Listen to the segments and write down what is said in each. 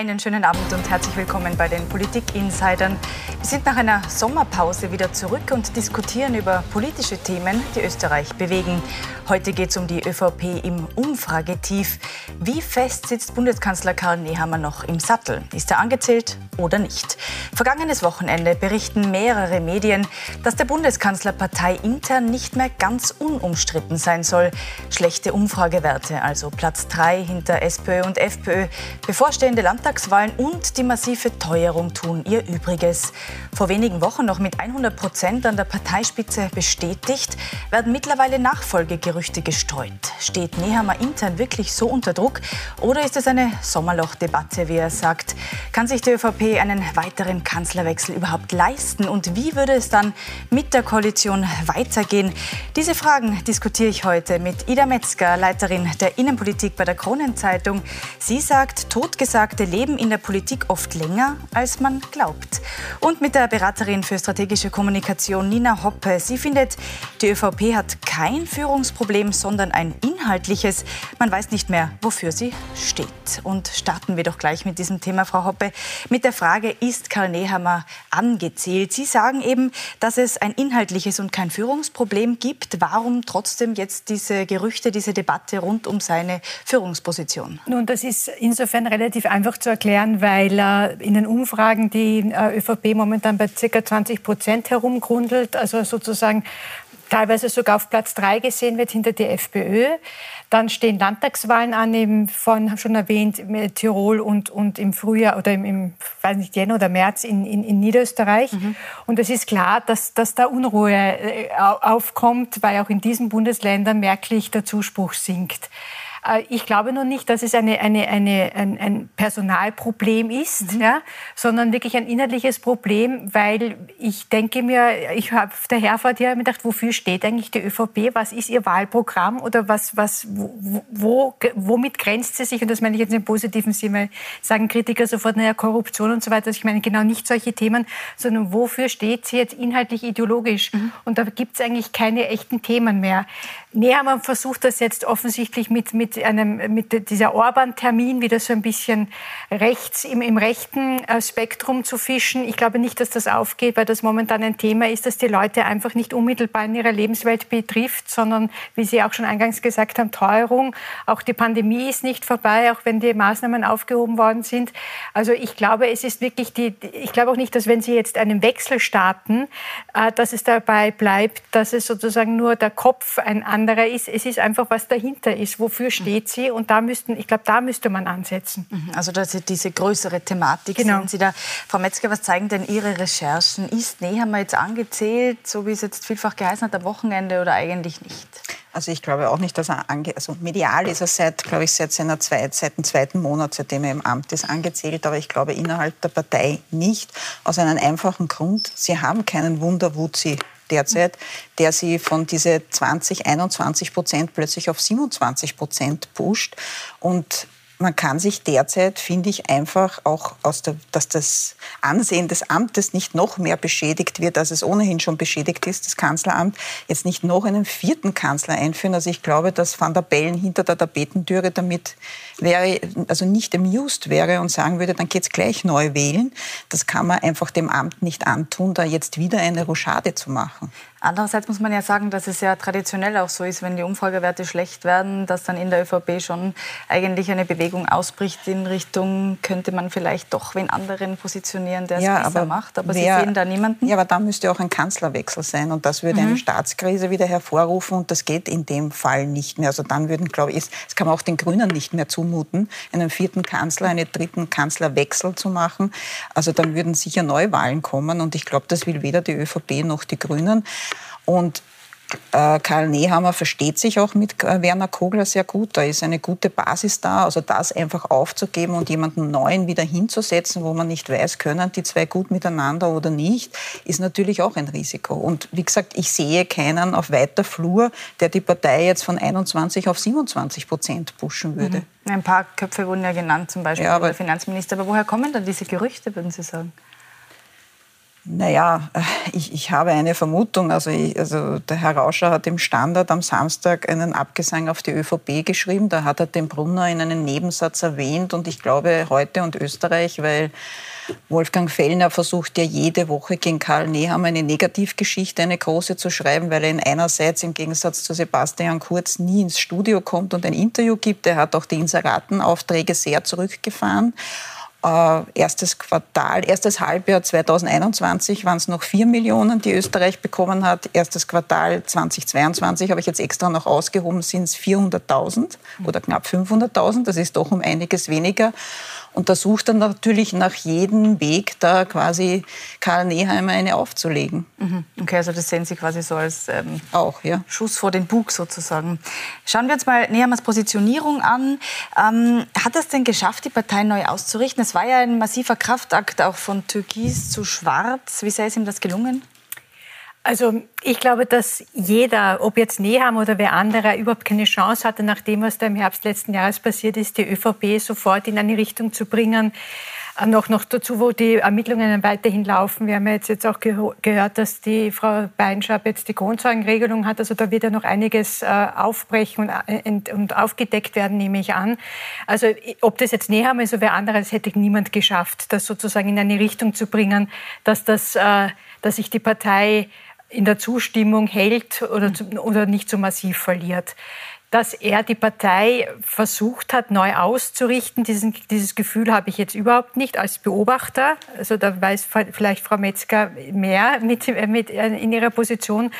Einen schönen Abend und herzlich willkommen bei den Politik-Insidern. Wir sind nach einer Sommerpause wieder zurück und diskutieren über politische Themen, die Österreich bewegen. Heute geht es um die ÖVP im Umfragetief. Wie fest sitzt Bundeskanzler Karl Nehammer noch im Sattel? Ist er angezählt oder nicht? Vergangenes Wochenende berichten mehrere Medien, dass der Bundeskanzler parteiintern nicht mehr ganz unumstritten sein soll. Schlechte Umfragewerte, also Platz 3 hinter SPÖ und FPÖ. Bevorstehende Landtagswahlen und die massive Teuerung tun ihr Übriges. Vor wenigen Wochen noch mit 100 Prozent an der Parteispitze bestätigt, werden mittlerweile Nachfolgegerüchte gestreut. Steht Nehammer intern wirklich so unter Druck oder ist es eine Sommerlochdebatte, wie er sagt? Kann sich die ÖVP einen weiteren Kanzlerwechsel überhaupt leisten und wie würde es dann mit der Koalition weitergehen? Diese Fragen diskutiere ich heute mit Ida Metzger, Leiterin der Innenpolitik bei der Kronenzeitung. Sie sagt, Totgesagte leben in der Politik oft länger, als man glaubt. Und mit der Beraterin für strategische Kommunikation Nina Hoppe. Sie findet, die ÖVP hat kein Führungsproblem, sondern ein inhaltliches. Man weiß nicht mehr, wofür sie steht. Und starten wir doch gleich mit diesem Thema, Frau Hoppe, mit der Frage, ist Karl Nehammer angezählt? Sie sagen eben, dass es ein inhaltliches und kein Führungsproblem gibt. Warum trotzdem jetzt diese Gerüchte, diese Debatte rund um seine Führungsposition? Nun, das ist insofern relativ einfach zu erklären, weil äh, in den Umfragen die äh, ÖVP momentan bei ca. 20 Prozent herumgrundelt, also sozusagen teilweise sogar auf Platz drei gesehen wird hinter der FPÖ. Dann stehen Landtagswahlen an, eben von schon erwähnt Tirol und, und im Frühjahr oder im, im weiß nicht, Jänner oder März in, in, in Niederösterreich. Mhm. Und es ist klar, dass, dass da Unruhe äh, aufkommt, weil auch in diesen Bundesländern merklich der Zuspruch sinkt. Äh, ich glaube nur nicht, dass es eine, eine, eine, ein, ein Personalproblem ist, mhm. ja, sondern wirklich ein inhaltliches Problem, weil ich denke mir, ich habe der Herfahrt ja gedacht, wofür steht eigentlich die ÖVP? Was ist ihr Wahlprogramm oder was, was, wo, wo, womit grenzt sie sich? Und das meine ich jetzt im positiven Sinne, sagen Kritiker sofort, naja, Korruption und so weiter. Also ich meine genau nicht solche Themen, sondern wofür steht sie jetzt inhaltlich ideologisch? Mhm. Und da gibt es eigentlich keine echten Themen mehr. Näher, man versucht das jetzt offensichtlich mit, mit, einem, mit dieser Orban-Termin wieder so ein bisschen rechts, im, im rechten äh, Spektrum zu fischen. Ich glaube nicht, dass das aufgeht, weil das momentan ein Thema ist, das die Leute einfach nicht unmittelbar in ihrer Lebenswelt betrifft, sondern, wie Sie auch schon eingangs gesagt haben, Teuerung. Auch die Pandemie ist nicht vorbei, auch wenn die Maßnahmen aufgehoben worden sind. Also ich glaube, es ist wirklich die, ich glaube auch nicht, dass wenn Sie jetzt einen Wechsel starten, äh, dass es dabei bleibt, dass es sozusagen nur der Kopf ein anderer ist. Es ist einfach, was dahinter ist. Wofür steht sie? Und da müssten, ich glaube, da müsste man ansetzen. Mhm. Also das ist diese größere Thematik. Genau. Sind Sie da, Frau Metzger, was zeigen denn Ihre Recherchen? Ist Nehammer jetzt angezählt, so wie es jetzt vielfach geheißen hat, am Wochenende oder eigentlich nicht? Also ich glaube auch nicht, dass er ange also medial ist er seit, glaube ich, seit seiner Zweit seit dem zweiten Monat, seitdem er im Amt ist, angezählt. Aber ich glaube innerhalb der Partei nicht. Aus einem einfachen Grund: Sie haben keinen Wunderwutzi derzeit, der sie von diese 20, 21 Prozent plötzlich auf 27 Prozent pusht. Und man kann sich derzeit, finde ich, einfach auch aus der, dass das Ansehen des Amtes nicht noch mehr beschädigt wird, als es ohnehin schon beschädigt ist, das Kanzleramt, jetzt nicht noch einen vierten Kanzler einführen. Also ich glaube, dass Van der Bellen hinter der Tapetentüre damit wäre, also nicht amused wäre und sagen würde, dann geht's gleich neu wählen. Das kann man einfach dem Amt nicht antun, da jetzt wieder eine Rochade zu machen. Andererseits muss man ja sagen, dass es ja traditionell auch so ist, wenn die Umfragewerte schlecht werden, dass dann in der ÖVP schon eigentlich eine Bewegung ausbricht in Richtung, könnte man vielleicht doch wen anderen positionieren, der es ja, besser macht. Aber wer, Sie sehen da niemanden. Ja, aber da müsste auch ein Kanzlerwechsel sein und das würde mhm. eine Staatskrise wieder hervorrufen und das geht in dem Fall nicht mehr. Also dann würden, glaube ich, das kann man auch den Grünen nicht mehr zumuten, einen vierten Kanzler, einen dritten Kanzlerwechsel zu machen. Also dann würden sicher Neuwahlen kommen und ich glaube, das will weder die ÖVP noch die Grünen. Und äh, Karl Nehammer versteht sich auch mit äh, Werner Kogler sehr gut. Da ist eine gute Basis da. Also das einfach aufzugeben und jemanden Neuen wieder hinzusetzen, wo man nicht weiß, können die zwei gut miteinander oder nicht, ist natürlich auch ein Risiko. Und wie gesagt, ich sehe keinen auf weiter Flur, der die Partei jetzt von 21 auf 27 Prozent pushen würde. Mhm. Ein paar Köpfe wurden ja genannt, zum Beispiel ja, der Finanzminister. Aber woher kommen dann diese Gerüchte, würden Sie sagen? Naja, äh, ich, ich habe eine Vermutung. Also, ich, also der Herr Rauscher hat im Standard am Samstag einen Abgesang auf die ÖVP geschrieben. Da hat er den Brunner in einem Nebensatz erwähnt. Und ich glaube, heute und Österreich, weil Wolfgang Fellner versucht ja jede Woche gegen Karl Nehammer eine Negativgeschichte, eine große zu schreiben, weil er in einerseits im Gegensatz zu Sebastian Kurz nie ins Studio kommt und ein Interview gibt. Er hat auch die Inseratenaufträge sehr zurückgefahren. Äh, erstes Quartal, erstes Halbjahr 2021 waren es noch 4 Millionen, die Österreich bekommen hat. Erstes Quartal 2022 habe ich jetzt extra noch ausgehoben, sind es 400.000 oder knapp 500.000. Das ist doch um einiges weniger. Und da sucht er natürlich nach jedem Weg, da quasi Karl Neheimer eine aufzulegen. Mhm. Okay, also das sehen Sie quasi so als ähm, Auch, ja. Schuss vor den Bug sozusagen. Schauen wir uns mal Nehammers Positionierung an. Ähm, hat es denn geschafft, die Partei neu auszurichten? Es war ja ein massiver Kraftakt auch von Türkis zu Schwarz. Wie sehr ist ihm das gelungen? Also ich glaube, dass jeder, ob jetzt Neham oder wer andere, überhaupt keine Chance hatte, nach dem, was da im Herbst letzten Jahres passiert ist, die ÖVP sofort in eine Richtung zu bringen. Äh, noch, noch dazu, wo die Ermittlungen weiterhin laufen. Wir haben ja jetzt, jetzt auch gehört, dass die Frau Beinschab jetzt die Grundzeugenregelung hat. Also da wird ja noch einiges äh, aufbrechen und, äh, und, aufgedeckt werden, nehme ich an. Also ob das jetzt Neham ist oder wer andere, das hätte niemand geschafft, das sozusagen in eine Richtung zu bringen, dass, das, dass sich die Partei in der Zustimmung hält oder, oder nicht so massiv verliert dass er die Partei versucht hat, neu auszurichten. Diesen, dieses Gefühl habe ich jetzt überhaupt nicht als Beobachter. Also da weiß vielleicht Frau Metzger mehr mit, mit in ihrer Position,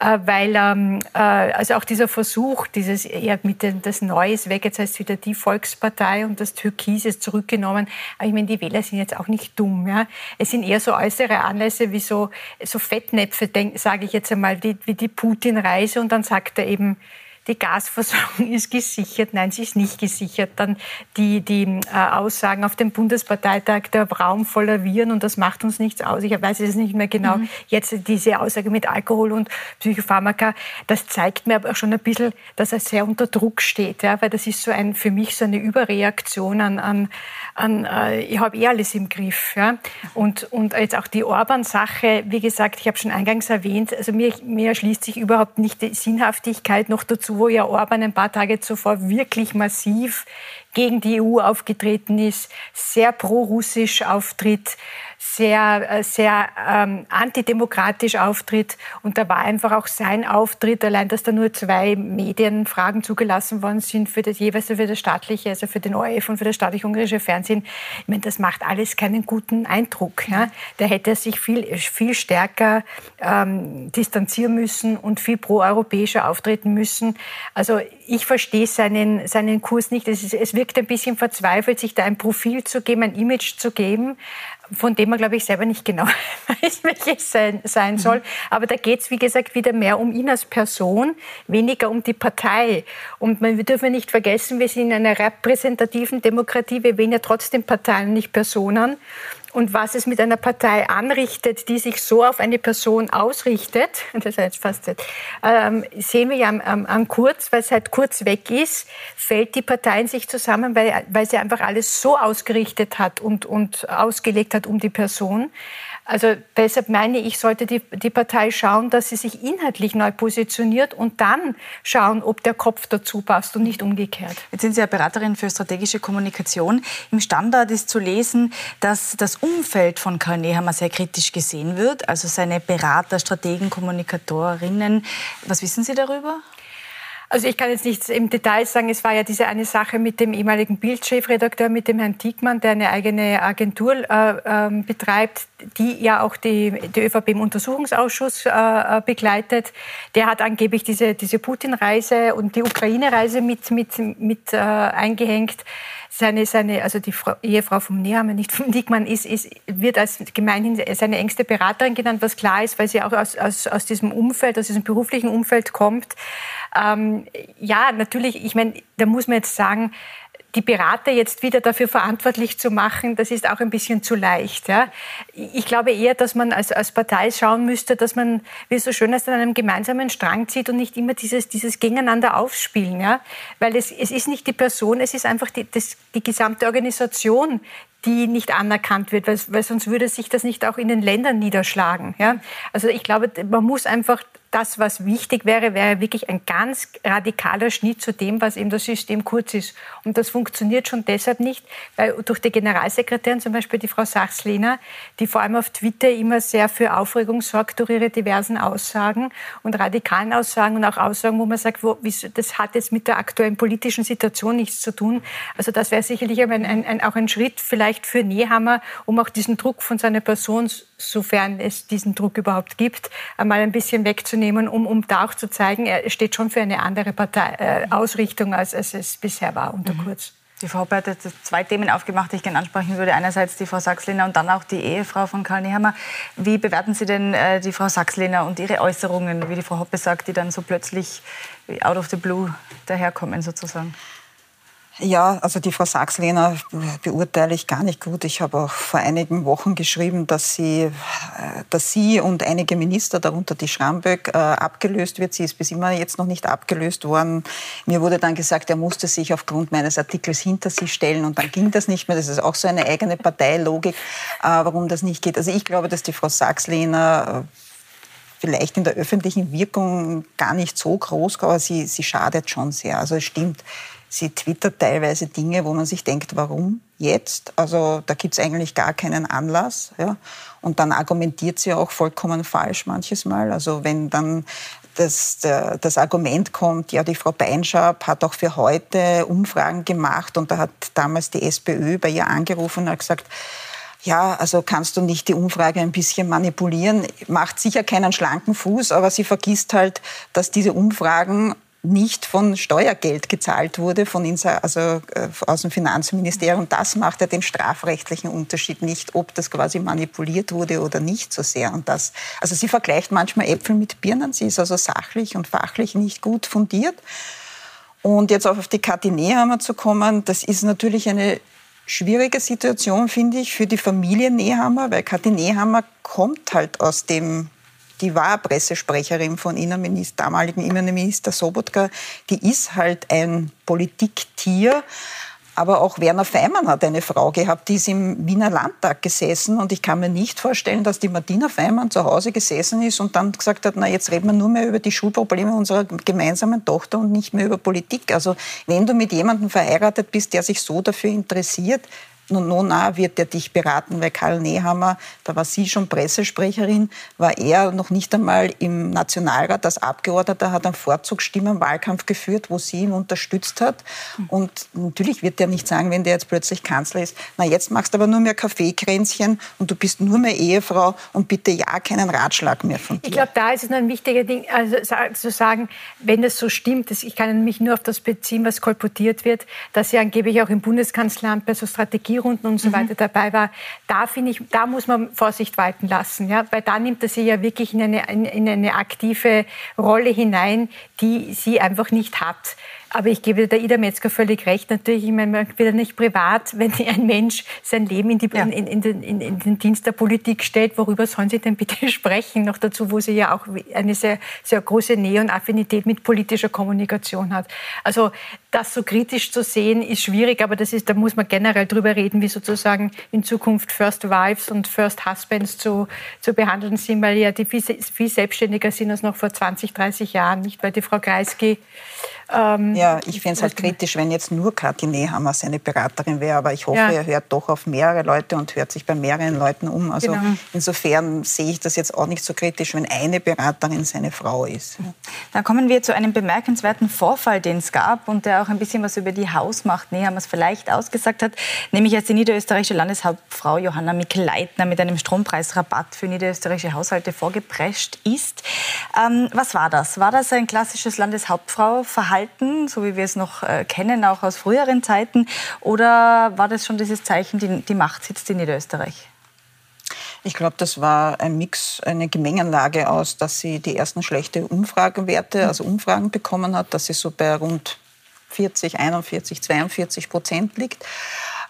äh, weil ähm, äh, also auch dieser Versuch, dieses eher mit dem, das Neues weg, jetzt heißt es wieder die Volkspartei und das Türkis ist zurückgenommen. Aber ich meine, die Wähler sind jetzt auch nicht dumm. Ja? Es sind eher so äußere Anlässe wie so, so Fettnäpfe, sage ich jetzt einmal, die, wie die Putin-Reise und dann sagt er eben, die Gasversorgung ist gesichert, nein, sie ist nicht gesichert. Dann die, die äh, Aussagen auf dem Bundesparteitag, der Raum voller Viren und das macht uns nichts aus. Ich weiß es nicht mehr genau. Mhm. Jetzt diese Aussage mit Alkohol und Psychopharmaka, das zeigt mir aber schon ein bisschen, dass er sehr unter Druck steht, ja, weil das ist so ein, für mich so eine Überreaktion an, an, an äh, ich habe eh alles im Griff. Ja. Und, und jetzt auch die Orban-Sache, wie gesagt, ich habe schon eingangs erwähnt, also mir, mir erschließt sich überhaupt nicht die Sinnhaftigkeit noch dazu, wo ja Orban ein paar Tage zuvor wirklich massiv gegen die EU aufgetreten ist, sehr pro-russisch auftritt, sehr, äh, sehr ähm, antidemokratisch auftritt. Und da war einfach auch sein Auftritt, allein, dass da nur zwei Medienfragen zugelassen worden sind für das jeweils für das staatliche, also für den ORF und für das staatliche ungarische Fernsehen. Ich meine, das macht alles keinen guten Eindruck. Ja? Da hätte er sich viel, viel stärker ähm, distanzieren müssen und viel pro-europäischer auftreten müssen. Also ich verstehe seinen, seinen Kurs nicht. Es, ist, es wirkt ein bisschen verzweifelt, sich da ein Profil zu geben, ein Image zu geben von dem man, glaube ich, selber nicht genau weiß, welches sein, sein soll. Mhm. Aber da geht es, wie gesagt, wieder mehr um ihn als Person, weniger um die Partei. Und man, wir dürfen nicht vergessen, wir sind in einer repräsentativen Demokratie, wir wählen ja trotzdem Parteien, nicht Personen und was es mit einer Partei anrichtet, die sich so auf eine Person ausrichtet, das heißt fast, ähm, sehen wir ja an, an Kurz, weil seit Kurz weg ist, fällt die Partei in sich zusammen, weil, weil sie einfach alles so ausgerichtet hat und, und ausgelegt hat um die Person. Also deshalb meine ich, sollte die, die Partei schauen, dass sie sich inhaltlich neu positioniert und dann schauen, ob der Kopf dazu passt und nicht umgekehrt. Jetzt sind Sie ja Beraterin für strategische Kommunikation. Im Standard ist zu lesen, dass das Umfeld von Karl Nehammer sehr kritisch gesehen wird, also seine Berater, Strategen, Kommunikatorinnen. Was wissen Sie darüber? Also ich kann jetzt nichts im Detail sagen. Es war ja diese eine Sache mit dem ehemaligen Bildchefredakteur, mit dem Herrn Diekmann, der eine eigene Agentur äh, äh, betreibt, die ja auch die, die ÖVP im Untersuchungsausschuss äh, äh, begleitet. Der hat angeblich diese, diese Putin-Reise und die Ukraine-Reise mit, mit, mit äh, eingehängt seine, seine, also die Frau, Ehefrau vom Nehammer, nicht vom Dickmann, ist, ist, wird als gemeinhin seine engste Beraterin genannt, was klar ist, weil sie auch aus, aus, aus diesem Umfeld, aus diesem beruflichen Umfeld kommt. Ähm, ja, natürlich, ich meine, da muss man jetzt sagen, die Berater jetzt wieder dafür verantwortlich zu machen, das ist auch ein bisschen zu leicht. Ja. Ich glaube eher, dass man als, als Partei schauen müsste, dass man, wie es so schön ist, an einem gemeinsamen Strang zieht und nicht immer dieses, dieses Gegeneinander aufspielen. Ja. Weil es, es ist nicht die Person, es ist einfach die, das, die gesamte Organisation, die nicht anerkannt wird, weil, weil sonst würde sich das nicht auch in den Ländern niederschlagen. Ja? Also ich glaube, man muss einfach das, was wichtig wäre, wäre wirklich ein ganz radikaler Schnitt zu dem, was eben das System kurz ist. Und das funktioniert schon deshalb nicht, weil durch die Generalsekretärin, zum Beispiel die Frau Sachslehner, die vor allem auf Twitter immer sehr für Aufregung sorgt durch ihre diversen Aussagen und radikalen Aussagen und auch Aussagen, wo man sagt, wo, das hat jetzt mit der aktuellen politischen Situation nichts zu tun. Also das wäre sicherlich ein, ein, ein, auch ein Schritt vielleicht für Nehammer, um auch diesen Druck von seiner Person, sofern es diesen Druck überhaupt gibt, einmal ein bisschen wegzunehmen nehmen, um, um da auch zu zeigen, er steht schon für eine andere Partei, äh, Ausrichtung, als, als es bisher war unter mhm. Kurz. Die Frau Hoppe hat jetzt zwei Themen aufgemacht, die ich gerne ansprechen würde. Einerseits die Frau Sachslehner und dann auch die Ehefrau von Karl Nehammer. Wie bewerten Sie denn äh, die Frau Sachslehner und ihre Äußerungen, wie die Frau Hoppe sagt, die dann so plötzlich out of the blue daherkommen sozusagen? Ja, also die Frau Sachslehner beurteile ich gar nicht gut. Ich habe auch vor einigen Wochen geschrieben, dass sie, äh, dass sie und einige Minister, darunter die Schramböck, äh, abgelöst wird. Sie ist bis immer jetzt noch nicht abgelöst worden. Mir wurde dann gesagt, er musste sich aufgrund meines Artikels hinter sie stellen und dann ging das nicht mehr. Das ist auch so eine eigene Parteilogik, äh, warum das nicht geht. Also ich glaube, dass die Frau Sachslehner vielleicht in der öffentlichen Wirkung gar nicht so groß, aber sie, sie schadet schon sehr. Also es stimmt Sie twittert teilweise Dinge, wo man sich denkt, warum jetzt? Also da gibt es eigentlich gar keinen Anlass. Ja? Und dann argumentiert sie auch vollkommen falsch manches Mal. Also wenn dann das, das Argument kommt, ja, die Frau Beinschab hat auch für heute Umfragen gemacht und da hat damals die SPÖ bei ihr angerufen und hat gesagt, ja, also kannst du nicht die Umfrage ein bisschen manipulieren? Macht sicher keinen schlanken Fuß, aber sie vergisst halt, dass diese Umfragen nicht von Steuergeld gezahlt wurde, von also äh, aus dem Finanzministerium. Das macht ja den strafrechtlichen Unterschied nicht, ob das quasi manipuliert wurde oder nicht so sehr. Und das, also sie vergleicht manchmal Äpfel mit Birnen. Sie ist also sachlich und fachlich nicht gut fundiert. Und jetzt auf die Kathi Nehammer zu kommen, das ist natürlich eine schwierige Situation, finde ich, für die Familie Nehammer, weil Kathi Nehammer kommt halt aus dem die war Pressesprecherin von Innenminister, damaligen Innenminister Sobotka, die ist halt ein Politiktier. Aber auch Werner Feimann hat eine Frau gehabt, die ist im Wiener Landtag gesessen. Und ich kann mir nicht vorstellen, dass die Martina Feimann zu Hause gesessen ist und dann gesagt hat, na jetzt reden wir nur mehr über die Schulprobleme unserer gemeinsamen Tochter und nicht mehr über Politik. Also wenn du mit jemandem verheiratet bist, der sich so dafür interessiert, nun, nun wird er dich beraten, weil Karl Nehammer, da war sie schon Pressesprecherin, war er noch nicht einmal im Nationalrat als Abgeordneter, hat einen Vorzugsstimmen Wahlkampf geführt, wo sie ihn unterstützt hat. Und natürlich wird er nicht sagen, wenn der jetzt plötzlich Kanzler ist, na jetzt machst du aber nur mehr Kaffeekränzchen und du bist nur mehr Ehefrau und bitte ja keinen Ratschlag mehr von dir. Ich glaube, da ist es ein wichtiger Ding, also zu sagen, wenn es so stimmt, ich kann mich nur auf das beziehen, was kolportiert wird, dass sie angeblich auch im Bundeskanzleramt bei so Strategien Strategierunden und so mhm. weiter dabei war, da finde ich, da muss man Vorsicht walten lassen, ja, weil da nimmt er sie ja wirklich in eine, in eine aktive Rolle hinein, die sie einfach nicht hat. Aber ich gebe der Ida Metzger völlig recht. Natürlich, ich meine, man will nicht privat, wenn ein Mensch sein Leben in, die, ja. in, in, den, in, den, Dienst der Politik stellt, worüber sollen Sie denn bitte sprechen? Noch dazu, wo sie ja auch eine sehr, sehr große Nähe und Affinität mit politischer Kommunikation hat. Also das so kritisch zu sehen, ist schwierig, aber das ist, da muss man generell drüber reden, wie sozusagen in Zukunft First Wives und First Husbands zu, zu behandeln sind, weil ja die viel, viel selbstständiger sind als noch vor 20, 30 Jahren, nicht? Weil die Frau Kreisky ähm, ja, ich fände es halt kritisch, wenn jetzt nur Kathi Nehammer seine Beraterin wäre. Aber ich hoffe, ja. er hört doch auf mehrere Leute und hört sich bei mehreren Leuten um. Also genau. insofern sehe ich das jetzt auch nicht so kritisch, wenn eine Beraterin seine Frau ist. Dann kommen wir zu einem bemerkenswerten Vorfall, den es gab und der auch ein bisschen was über die Hausmacht Nehammers vielleicht ausgesagt hat. Nämlich als die niederösterreichische Landeshauptfrau Johanna Mikl-Leitner mit einem Strompreisrabatt für niederösterreichische Haushalte vorgeprescht ist. Ähm, was war das? War das ein klassisches Landeshauptfrau-Verhalten? Verhalten, so wie wir es noch äh, kennen, auch aus früheren Zeiten? Oder war das schon dieses Zeichen, die, die Macht sitzt in Niederösterreich? Ich glaube, das war ein Mix, eine Gemengenlage aus, dass sie die ersten schlechte Umfragenwerte, also Umfragen bekommen hat, dass sie so bei rund 40, 41, 42 Prozent liegt.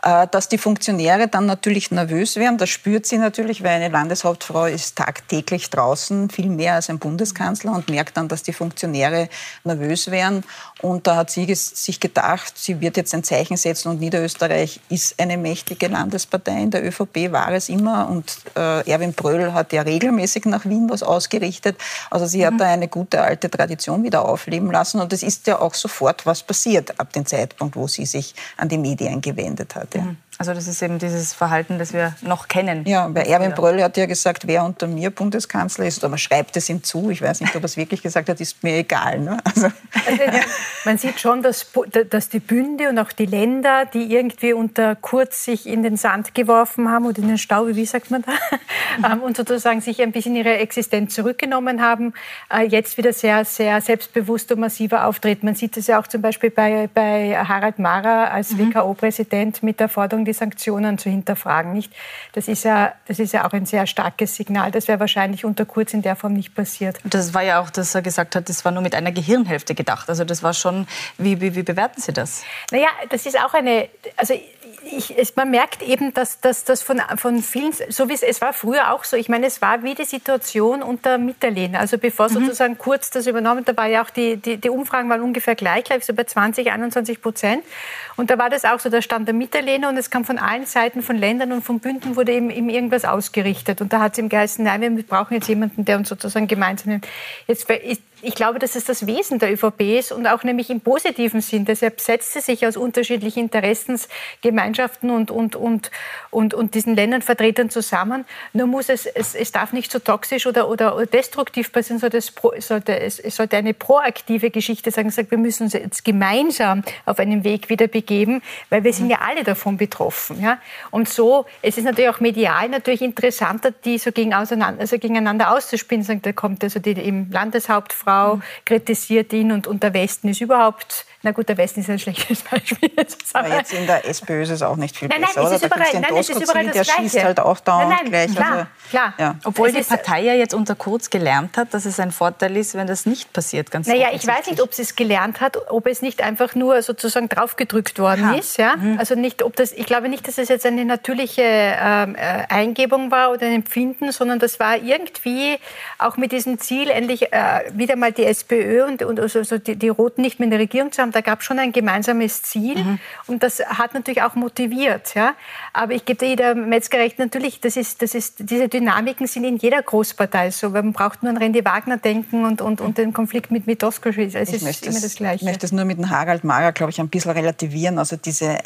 Äh, dass die Funktionäre dann natürlich nervös werden, das spürt sie natürlich, weil eine Landeshauptfrau ist tagtäglich draußen, viel mehr als ein Bundeskanzler und merkt dann, dass die Funktionäre nervös werden. Und da hat sie sich gedacht, sie wird jetzt ein Zeichen setzen und Niederösterreich ist eine mächtige Landespartei. In der ÖVP war es immer und äh, Erwin Bröll hat ja regelmäßig nach Wien was ausgerichtet. Also sie hat mhm. da eine gute alte Tradition wieder aufleben lassen und es ist ja auch sofort was passiert ab dem Zeitpunkt, wo sie sich an die Medien gewendet hat. Ja. Mhm. Also das ist eben dieses Verhalten, das wir noch kennen. Ja, bei Erwin Bröll hat ja gesagt, wer unter mir Bundeskanzler ist, oder man schreibt es ihm zu, ich weiß nicht, ob er es wirklich gesagt hat, ist mir egal. Ne? Also, also, man sieht schon, dass, dass die Bünde und auch die Länder, die irgendwie unter Kurz sich in den Sand geworfen haben oder in den Stau, wie sagt man da, mhm. und sozusagen sich ein bisschen ihre Existenz zurückgenommen haben, äh, jetzt wieder sehr, sehr selbstbewusst und massiver auftreten. Man sieht es ja auch zum Beispiel bei, bei Harald Mara als mhm. WKO-Präsident mit der Forderung, die Sanktionen zu hinterfragen. Nicht? Das, ist ja, das ist ja auch ein sehr starkes Signal. Das wäre wahrscheinlich unter Kurz in der Form nicht passiert. Das war ja auch, dass er gesagt hat, das war nur mit einer Gehirnhälfte gedacht. Also das war schon, wie, wie, wie bewerten Sie das? Naja, das ist auch eine, also ich, es, man merkt eben, dass das von, von vielen, so wie es, es war früher auch so, ich meine, es war wie die Situation unter Mitterlehner. Also bevor mhm. sozusagen Kurz das übernommen, da war ja auch die, die, die Umfragen waren ungefähr gleich, glaube ich, so bei 20, 21 Prozent. Und da war das auch so, da stand der Mitterlehner und es kam von allen Seiten, von Ländern und von Bünden wurde eben, eben irgendwas ausgerichtet. Und da hat es ihm geheißen, nein, wir brauchen jetzt jemanden, der uns sozusagen gemeinsam nimmt. Jetzt ist ich glaube, dass es das Wesen der ÖVP ist und auch nämlich im positiven Sinn. Deshalb setzt sie sich aus unterschiedlichen Interessensgemeinschaften und, und, und, und, und diesen Ländervertretern zusammen. Nur muss es, es, es darf nicht so toxisch oder, oder, destruktiv passieren, sondern es, sollte, es, sollte eine proaktive Geschichte sein. Sagt, wir müssen uns jetzt gemeinsam auf einen Weg wieder begeben, weil wir sind ja alle davon betroffen. Ja? Und so, es ist natürlich auch medial natürlich interessanter, die so gegen also gegeneinander auszuspielen. Sagen, da kommt also die im Landeshauptfrau Frau kritisiert ihn und, und der Westen ist überhaupt na gut, der Westen ist ein schlechtes Beispiel. Aber jetzt in der SPÖ ist es auch nicht viel nein, nein, besser, oder? Da überall, nein, nein, es ist überall das der Gleiche. schießt halt auch dauernd nein, nein, gleich. Klar, also, klar. Ja. Obwohl es die Partei ja jetzt unter Kurz gelernt hat, dass es ein Vorteil ist, wenn das nicht passiert. Ganz naja, ich weiß nicht, ob sie es gelernt hat, ob es nicht einfach nur sozusagen draufgedrückt worden ha. ist. Ja? Mhm. Also nicht, ob das, ich glaube nicht, dass es jetzt eine natürliche ähm, äh, Eingebung war oder ein Empfinden, sondern das war irgendwie auch mit diesem Ziel, endlich äh, wieder mal die SPÖ und, und also die, die Roten nicht mehr in der Regierung zu haben da gab es schon ein gemeinsames Ziel mhm. und das hat natürlich auch motiviert. Ja? Aber ich gebe jeder Metzger recht, natürlich, das ist, das ist, diese Dynamiken sind in jeder Großpartei so. Man braucht nur an Randy Wagner denken und, und, und den Konflikt mit, mit Oskar-Schwitz. Es ist immer das Gleiche. Ich möchte es nur mit dem Harald Mager, glaube ich, ein bisschen relativieren. Also diese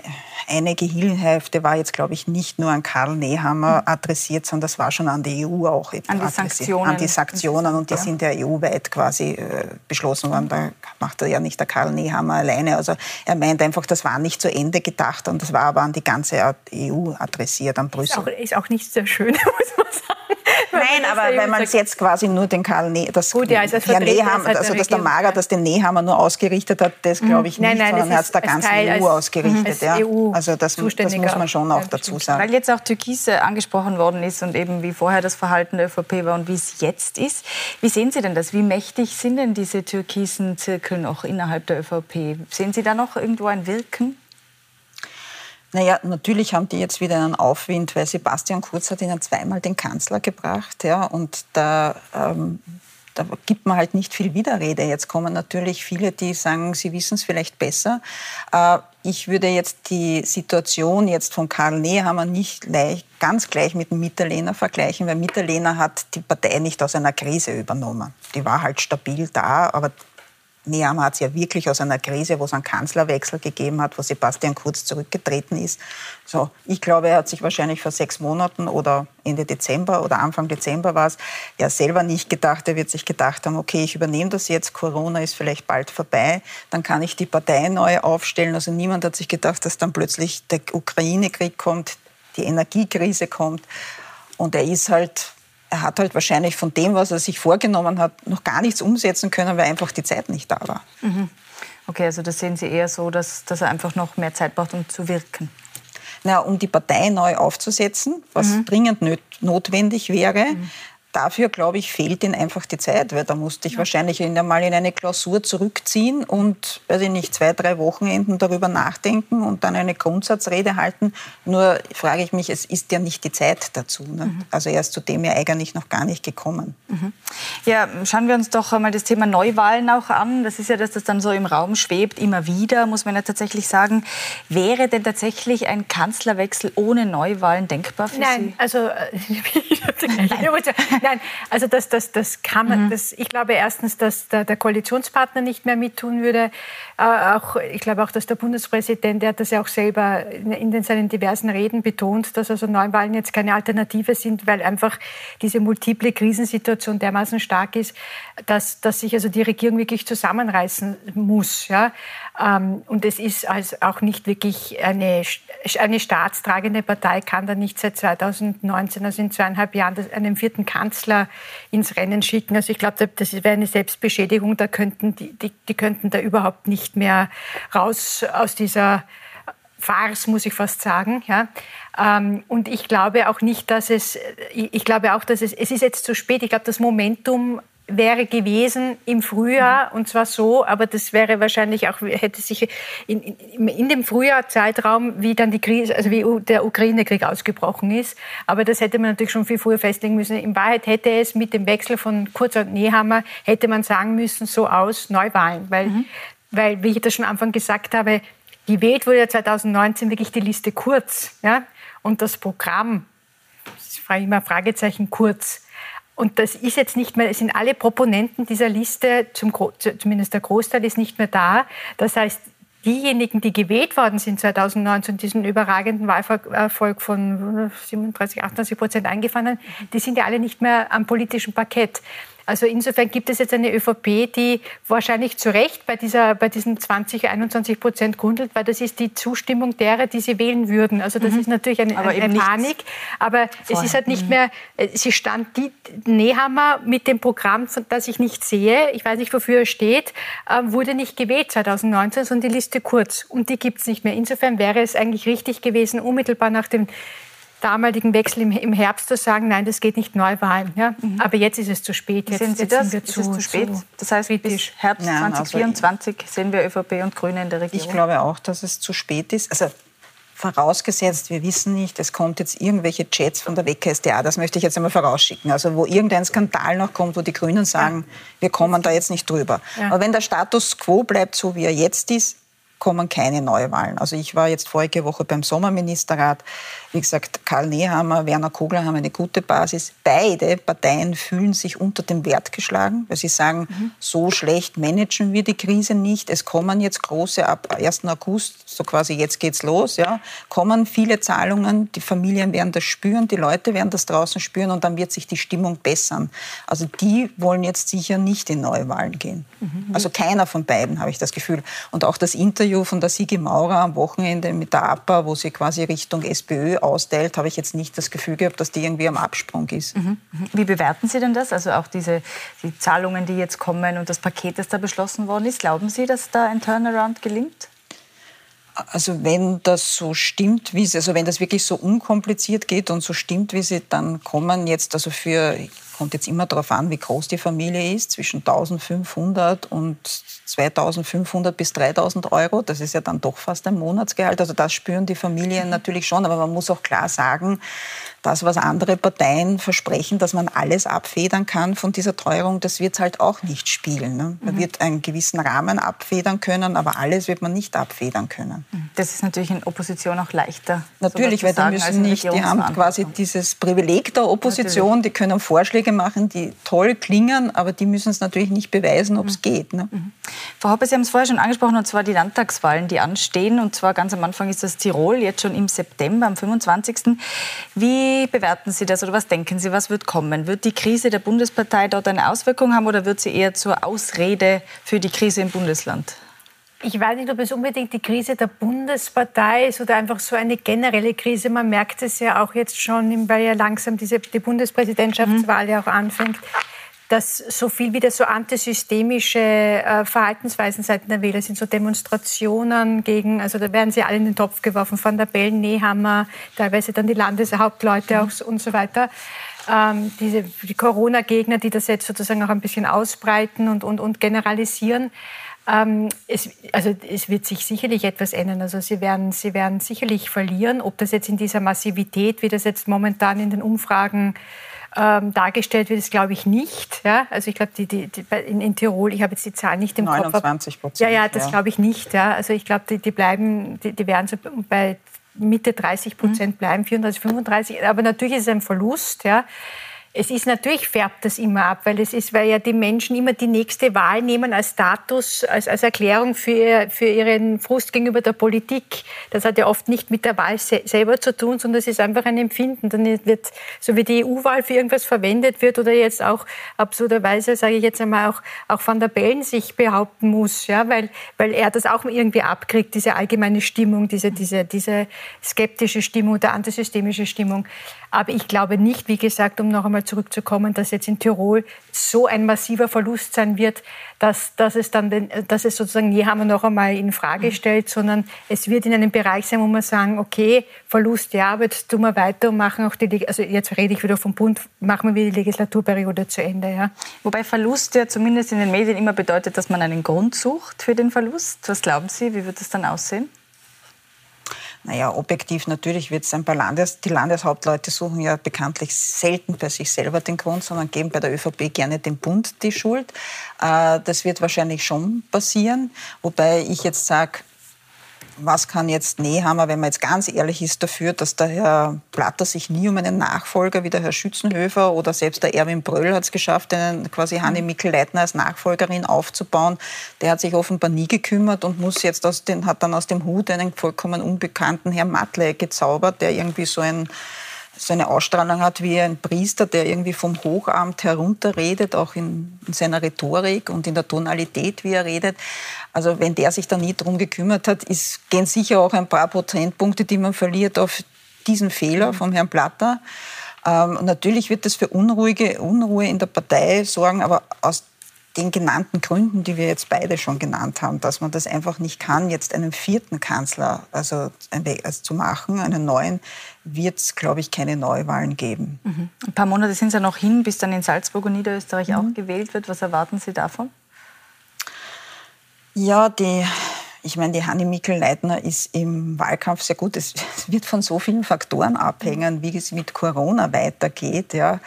eine Gehilfhälfte war jetzt, glaube ich, nicht nur an Karl Nehammer mhm. adressiert, sondern das war schon an die EU auch an die Sanktionen. An die Sanktionen und die ja. sind ja EU-weit quasi äh, beschlossen worden. Da macht er ja nicht der Karl Nehammer alleine. Also er meint einfach, das war nicht zu Ende gedacht und das war aber an die ganze EU adressiert, an Brüssel. Ist auch, ist auch nicht sehr schön, muss man sagen. Nein, aber wenn man es jetzt quasi nur den Karl ne das Gut, ja, also Herr Nehammer, also dass der Mager das den Nehammer nur ausgerichtet hat, das glaube mhm. ich nicht, nein, nein, sondern er hat es der ganzen Teil EU ausgerichtet. Ja. EU also das, das, muss man schon auch dazu sagen. Weil jetzt auch Türkise angesprochen worden ist und eben wie vorher das Verhalten der ÖVP war und wie es jetzt ist. Wie sehen Sie denn das? Wie mächtig sind denn diese türkisen Zirkel noch innerhalb der ÖVP? Sehen Sie da noch irgendwo ein Wirken? Naja, natürlich haben die jetzt wieder einen Aufwind, weil Sebastian Kurz hat ihnen zweimal den Kanzler gebracht. Ja, und da, ähm, da gibt man halt nicht viel Widerrede. Jetzt kommen natürlich viele, die sagen, sie wissen es vielleicht besser. Äh, ich würde jetzt die Situation jetzt von Karl Nehammer nicht gleich, ganz gleich mit dem Mitterlehner vergleichen, weil Mitterlehner hat die Partei nicht aus einer Krise übernommen. Die war halt stabil da, aber Nehammer hat es ja wirklich aus einer Krise, wo es einen Kanzlerwechsel gegeben hat, wo Sebastian Kurz zurückgetreten ist. So, ich glaube, er hat sich wahrscheinlich vor sechs Monaten oder Ende Dezember oder Anfang Dezember war es, ja selber nicht gedacht. Er wird sich gedacht haben, okay, ich übernehme das jetzt, Corona ist vielleicht bald vorbei, dann kann ich die Partei neu aufstellen. Also niemand hat sich gedacht, dass dann plötzlich der Ukraine-Krieg kommt, die Energiekrise kommt. Und er ist halt er hat halt wahrscheinlich von dem, was er sich vorgenommen hat, noch gar nichts umsetzen können, weil einfach die Zeit nicht da war. Mhm. Okay, also das sehen Sie eher so, dass, dass er einfach noch mehr Zeit braucht, um zu wirken. Na, um die Partei neu aufzusetzen, was mhm. dringend nöt notwendig wäre, mhm. Dafür, glaube ich, fehlt ihnen einfach die Zeit, weil da musste ich ja. wahrscheinlich einmal in eine Klausur zurückziehen und, weiß ich nicht, zwei, drei Wochenenden darüber nachdenken und dann eine Grundsatzrede halten. Nur frage ich mich, es ist ja nicht die Zeit dazu. Ne? Mhm. Also er ist zu dem ja eigentlich noch gar nicht gekommen. Mhm. Ja, schauen wir uns doch einmal das Thema Neuwahlen auch an. Das ist ja, dass das dann so im Raum schwebt, immer wieder, muss man ja tatsächlich sagen. Wäre denn tatsächlich ein Kanzlerwechsel ohne Neuwahlen denkbar für Nein, Sie? also äh, Nein, also das, das, das kann man, mhm. das, ich glaube erstens, dass der, der, Koalitionspartner nicht mehr mittun würde. Äh, auch, ich glaube auch, dass der Bundespräsident, der hat das ja auch selber in, in seinen diversen Reden betont, dass also Neuwahlen jetzt keine Alternative sind, weil einfach diese multiple Krisensituation dermaßen stark ist, dass, dass sich also die Regierung wirklich zusammenreißen muss. Ja? Ähm, und es ist also auch nicht wirklich eine, eine staatstragende Partei, kann da nicht seit 2019, also in zweieinhalb Jahren, einen vierten Kanzler ins Rennen schicken. Also ich glaube, das wäre eine Selbstbeschädigung. Da könnten die, die, die könnten da überhaupt nicht mehr raus aus dieser Farce, muss ich fast sagen. Ja. Ähm, und ich glaube auch nicht, dass es, ich glaube auch, dass es, es ist jetzt zu spät. Ich glaube, das Momentum wäre gewesen im Frühjahr und zwar so, aber das wäre wahrscheinlich auch hätte sich in, in, in dem Frühjahrzeitraum, wie dann die Krise, also wie der Ukraine-Krieg ausgebrochen ist, aber das hätte man natürlich schon viel früher festlegen müssen. In Wahrheit hätte es mit dem Wechsel von Kurz und Nehammer hätte man sagen müssen so aus Neuwahlen, weil mhm. weil wie ich das schon am Anfang gesagt habe, gewählt wurde ja 2019 wirklich die Liste Kurz, ja und das Programm, das frage ich immer Fragezeichen Kurz und das ist jetzt nicht mehr, es sind alle Proponenten dieser Liste, zum, zumindest der Großteil ist nicht mehr da. Das heißt, diejenigen, die gewählt worden sind 2019, diesen überragenden Wahlerfolg von 37, 38 Prozent eingefahren haben, die sind ja alle nicht mehr am politischen Parkett. Also insofern gibt es jetzt eine ÖVP, die wahrscheinlich zu Recht bei, dieser, bei diesen 20, 21 Prozent grundelt, weil das ist die Zustimmung derer, die sie wählen würden. Also das mhm. ist natürlich eine, aber eine Panik. Aber vorher. es ist halt nicht mhm. mehr, äh, sie stand die Nehammer mit dem Programm, das ich nicht sehe, ich weiß nicht, wofür er steht, ähm, wurde nicht gewählt 2019, sondern die Liste kurz. Und die gibt es nicht mehr. Insofern wäre es eigentlich richtig gewesen, unmittelbar nach dem damaligen Wechsel im, im, Herbst zu sagen, nein, das geht nicht Neuwahlen. Ja? Mhm. Aber jetzt ist es zu spät. Jetzt, sehen Sie das? Sind zu, ist es zu spät? Zu das heißt, kritisch. bis Herbst nein, 2024 also sehen wir ÖVP und Grüne in der Regierung. Ich glaube auch, dass es zu spät ist. Also vorausgesetzt, wir wissen nicht, es kommt jetzt irgendwelche Chats von der WKSDA, das möchte ich jetzt einmal vorausschicken, also wo irgendein Skandal noch kommt, wo die Grünen sagen, ja. wir kommen da jetzt nicht drüber. Ja. Aber wenn der Status quo bleibt, so wie er jetzt ist, kommen keine Neuwahlen. Also ich war jetzt vorige Woche beim Sommerministerrat. Wie gesagt, Karl Nehammer, Werner Kogler haben eine gute Basis. Beide Parteien fühlen sich unter dem Wert geschlagen, weil sie sagen, mhm. so schlecht managen wir die Krise nicht. Es kommen jetzt große, ab 1. August, so quasi jetzt geht's los, ja, kommen viele Zahlungen. Die Familien werden das spüren, die Leute werden das draußen spüren und dann wird sich die Stimmung bessern. Also die wollen jetzt sicher nicht in Neuwahlen gehen. Mhm. Also keiner von beiden, habe ich das Gefühl. Und auch das Interview von der Sigi Maurer am Wochenende mit der APA, wo sie quasi Richtung SPÖ austeilt, habe ich jetzt nicht das Gefühl gehabt, dass die irgendwie am Absprung ist. Mhm, mhm. Wie bewerten Sie denn das? Also auch diese die Zahlungen, die jetzt kommen und das Paket, das da beschlossen worden ist. Glauben Sie, dass da ein Turnaround gelingt? Also wenn das so stimmt, wie sie, also wenn das wirklich so unkompliziert geht und so stimmt, wie sie dann kommen jetzt, also für kommt jetzt immer darauf an, wie groß die Familie ist, zwischen 1500 und 2500 bis 3000 Euro. Das ist ja dann doch fast ein Monatsgehalt. Also das spüren die Familien natürlich schon. Aber man muss auch klar sagen, das, was andere Parteien versprechen, dass man alles abfedern kann von dieser Teuerung, das wird halt auch nicht spielen. Ne? Man mhm. wird einen gewissen Rahmen abfedern können, aber alles wird man nicht abfedern können. Mhm. Das ist natürlich in Opposition auch leichter. Natürlich, weil die müssen nicht, die haben quasi dieses Privileg der Opposition, natürlich. die können Vorschläge machen, die toll klingen, aber die müssen es natürlich nicht beweisen, ob es mhm. geht. Ne? Mhm. Frau Hoppe, Sie haben es vorher schon angesprochen, und zwar die Landtagswahlen, die anstehen. Und zwar ganz am Anfang ist das Tirol, jetzt schon im September, am 25. Wie bewerten Sie das oder was denken Sie, was wird kommen? Wird die Krise der Bundespartei dort eine Auswirkung haben oder wird sie eher zur Ausrede für die Krise im Bundesland? Ich weiß nicht, ob es unbedingt die Krise der Bundespartei ist oder einfach so eine generelle Krise. Man merkt es ja auch jetzt schon, weil ja langsam diese, die Bundespräsidentschaftswahl mhm. ja auch anfängt dass so viel wieder so antisystemische äh, Verhaltensweisen seitens der Wähler sind, so Demonstrationen gegen, also da werden sie alle in den Topf geworfen, von der Bellen, Nehammer, teilweise dann die Landeshauptleute mhm. auch und so weiter. Ähm, diese die Corona-Gegner, die das jetzt sozusagen auch ein bisschen ausbreiten und, und, und generalisieren. Ähm, es, also es wird sich sicherlich etwas ändern. Also sie werden, sie werden sicherlich verlieren. Ob das jetzt in dieser Massivität, wie das jetzt momentan in den Umfragen ähm, dargestellt wird, ist glaube ich nicht. Ja? Also ich glaube, die, die, die, in, in, Tirol, ich habe jetzt die Zahl nicht im 29 Prozent. Ja, ja, das ja. glaube ich nicht. Ja? Also ich glaube, die, die bleiben, die, die werden so bei Mitte 30 Prozent mhm. bleiben, 34, 35. Aber natürlich ist es ein Verlust. Ja? Es ist natürlich färbt das immer ab, weil es ist, weil ja die Menschen immer die nächste Wahl nehmen als Status, als, als Erklärung für, für ihren Frust gegenüber der Politik. Das hat ja oft nicht mit der Wahl se selber zu tun, sondern es ist einfach ein Empfinden. Dann wird, so wie die EU-Wahl für irgendwas verwendet wird oder jetzt auch absurderweise, sage ich jetzt einmal, auch, auch Van der Bellen sich behaupten muss, ja, weil, weil er das auch irgendwie abkriegt, diese allgemeine Stimmung, diese, diese, diese skeptische Stimmung, der antisystemische Stimmung. Aber ich glaube nicht, wie gesagt, um noch einmal zurückzukommen, dass jetzt in Tirol so ein massiver Verlust sein wird, dass, dass es dann, den, dass es sozusagen Nehammer noch einmal in Frage mhm. stellt, sondern es wird in einem Bereich sein, wo man sagen, okay, Verlust, ja, aber jetzt tun wir weiter und machen auch die, also jetzt rede ich wieder vom Bund, machen wir die Legislaturperiode zu Ende, ja. Wobei Verlust ja zumindest in den Medien immer bedeutet, dass man einen Grund sucht für den Verlust. Was glauben Sie, wie wird das dann aussehen? Naja, objektiv natürlich wird es ein paar Landes... Die Landeshauptleute suchen ja bekanntlich selten bei sich selber den Grund, sondern geben bei der ÖVP gerne dem Bund die Schuld. Äh, das wird wahrscheinlich schon passieren. Wobei ich jetzt sage, was kann jetzt Nehammer, wenn man jetzt ganz ehrlich ist, dafür, dass der Herr Platter sich nie um einen Nachfolger wie der Herr Schützenhöfer oder selbst der Erwin Bröll hat es geschafft, einen quasi Hanni mhm. Mikl-Leitner als Nachfolgerin aufzubauen. Der hat sich offenbar nie gekümmert und muss jetzt aus den, hat dann aus dem Hut einen vollkommen unbekannten Herrn Matle gezaubert, der irgendwie so ein so eine Ausstrahlung hat wie ein Priester, der irgendwie vom Hochamt herunterredet, auch in, in, seiner Rhetorik und in der Tonalität, wie er redet. Also wenn der sich da nie drum gekümmert hat, ist, gehen sicher auch ein paar Prozentpunkte, die man verliert auf diesen Fehler vom Herrn Platter. Ähm, natürlich wird das für unruhige Unruhe in der Partei sorgen, aber aus den genannten Gründen, die wir jetzt beide schon genannt haben, dass man das einfach nicht kann, jetzt einen vierten Kanzler also, also zu machen, einen neuen, wird es, glaube ich, keine Neuwahlen geben. Mhm. Ein paar Monate sind es ja noch hin, bis dann in Salzburg und Niederösterreich mhm. auch gewählt wird. Was erwarten Sie davon? Ja, die ich meine, die Hanni Mikl-Leitner ist im Wahlkampf sehr gut. Es wird von so vielen Faktoren abhängen, wie es mit Corona weitergeht, ja,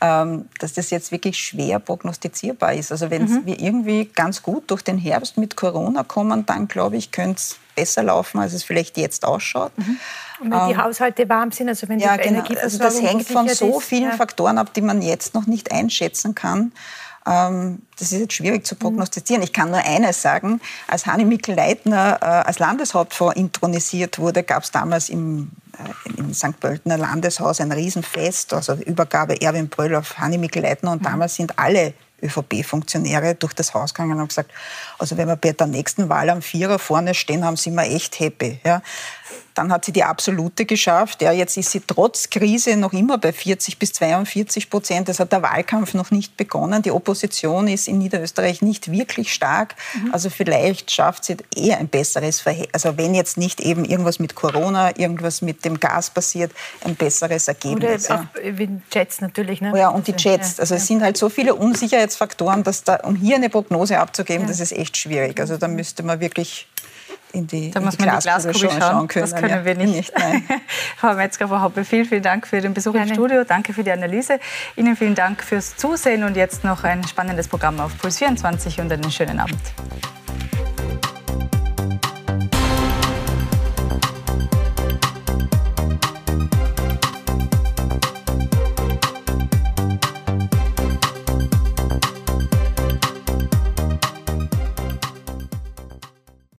ähm, dass das jetzt wirklich schwer prognostizierbar ist. Also wenn mhm. wir irgendwie ganz gut durch den Herbst mit Corona kommen, dann glaube ich, könnte es besser laufen, als es vielleicht jetzt ausschaut. Mhm. Und wenn die ähm, Haushalte warm sind, also wenn ja, die genau. Also das hängt von so vielen ist, Faktoren ab, die man jetzt noch nicht einschätzen kann. Ähm, das ist jetzt schwierig zu prognostizieren. Ich kann nur eines sagen. Als Hanni Mikl-Leitner äh, als Landeshauptfrau intronisiert wurde, gab es damals im, äh, im St. Pöltener Landeshaus ein Riesenfest, also Übergabe Erwin Bröll auf Hanni Mikl-Leitner. Und mhm. damals sind alle ÖVP-Funktionäre durch das Haus gegangen und haben gesagt, also wenn wir bei der nächsten Wahl am Vierer vorne stehen haben, sind wir echt happy. Ja. Dann hat sie die absolute geschafft. Ja, jetzt ist sie trotz Krise noch immer bei 40 bis 42 Prozent. Es hat der Wahlkampf noch nicht begonnen. Die Opposition ist in Niederösterreich nicht wirklich stark. Mhm. Also vielleicht schafft sie eher ein besseres Verhältnis. Also wenn jetzt nicht eben irgendwas mit Corona, irgendwas mit dem Gas passiert, ein besseres Ergebnis. Oder ja. auch wie Jets natürlich. Ne? Oh ja, und die Jets. Also es sind halt so viele Unsicherheitsfaktoren, dass da, um hier eine Prognose abzugeben, ja. das ist echt schwierig. Also da müsste man wirklich in die, da in muss die man die Glaskugel schauen. schauen können. Das können ja. wir nicht. Frau Metzger, Frau Hoppe, vielen, vielen Dank für den Besuch Gerne. im Studio. Danke für die Analyse. Ihnen vielen Dank fürs Zusehen und jetzt noch ein spannendes Programm auf Puls 24 und einen schönen Abend.